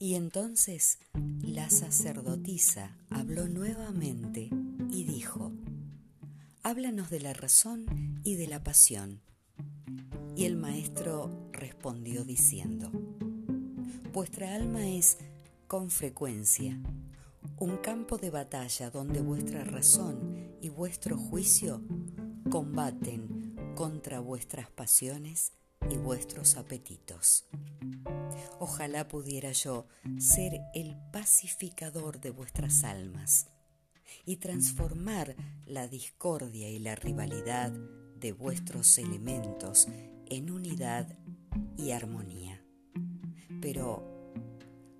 Entonces la sacerdotisa habló nuevamente y dijo, Háblanos de la razón y de la pasión. Y el maestro respondió diciendo, Vuestra alma es, con frecuencia, un campo de batalla donde vuestra razón y vuestro juicio combaten contra vuestras pasiones y vuestros apetitos. Ojalá pudiera yo ser el pacificador de vuestras almas y transformar la discordia y la rivalidad de vuestros elementos en unidad y armonía. Pero,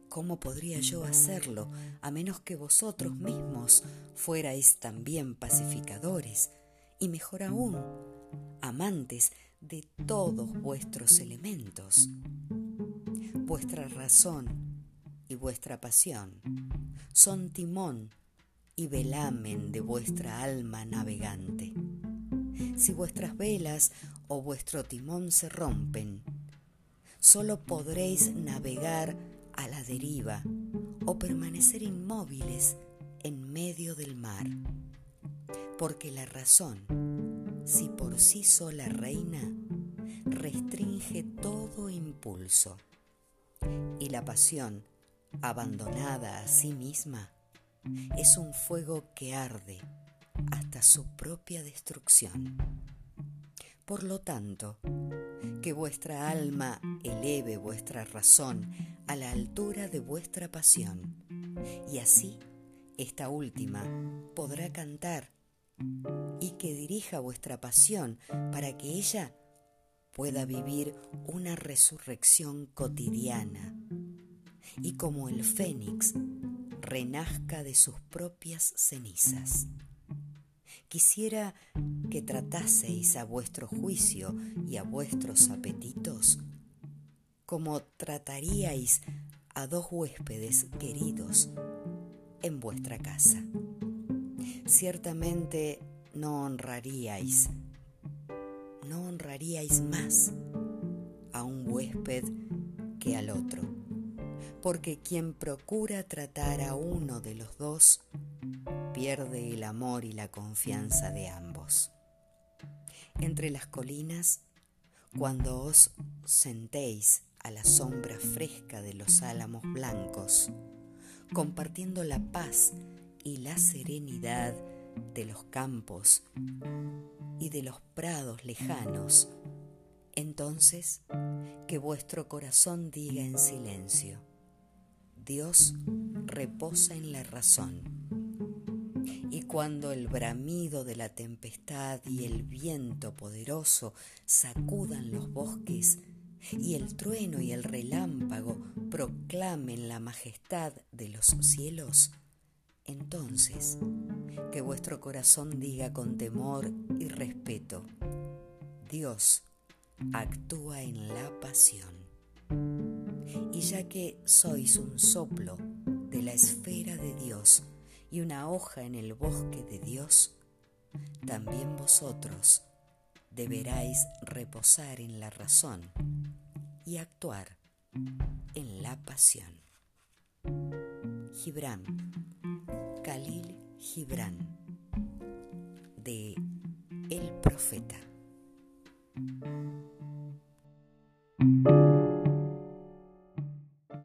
¿cómo podría yo hacerlo a menos que vosotros mismos fuerais también pacificadores y mejor aún, amantes de todos vuestros elementos? Vuestra razón y vuestra pasión son timón y velamen de vuestra alma navegante. Si vuestras velas o vuestro timón se rompen, solo podréis navegar a la deriva o permanecer inmóviles en medio del mar. Porque la razón, si por sí sola reina, restringe todo impulso y la pasión, abandonada a sí misma, es un fuego que arde hasta su propia destrucción. Por lo tanto, que vuestra alma eleve vuestra razón a la altura de vuestra pasión, y así esta última podrá cantar, y que dirija vuestra pasión para que ella pueda vivir una resurrección cotidiana y como el fénix renazca de sus propias cenizas. Quisiera que trataseis a vuestro juicio y a vuestros apetitos como trataríais a dos huéspedes queridos en vuestra casa. Ciertamente no honraríais no honraríais más a un huésped que al otro, porque quien procura tratar a uno de los dos pierde el amor y la confianza de ambos. Entre las colinas, cuando os sentéis a la sombra fresca de los álamos blancos, compartiendo la paz y la serenidad de los campos y de los prados lejanos, entonces que vuestro corazón diga en silencio, Dios reposa en la razón. Y cuando el bramido de la tempestad y el viento poderoso sacudan los bosques, y el trueno y el relámpago proclamen la majestad de los cielos, entonces que vuestro corazón diga con temor y respeto, Dios actúa en la pasión. Y ya que sois un soplo de la esfera de Dios y una hoja en el bosque de Dios, también vosotros deberáis reposar en la razón y actuar en la pasión. Gibran, Khalil Gibran de El Profeta.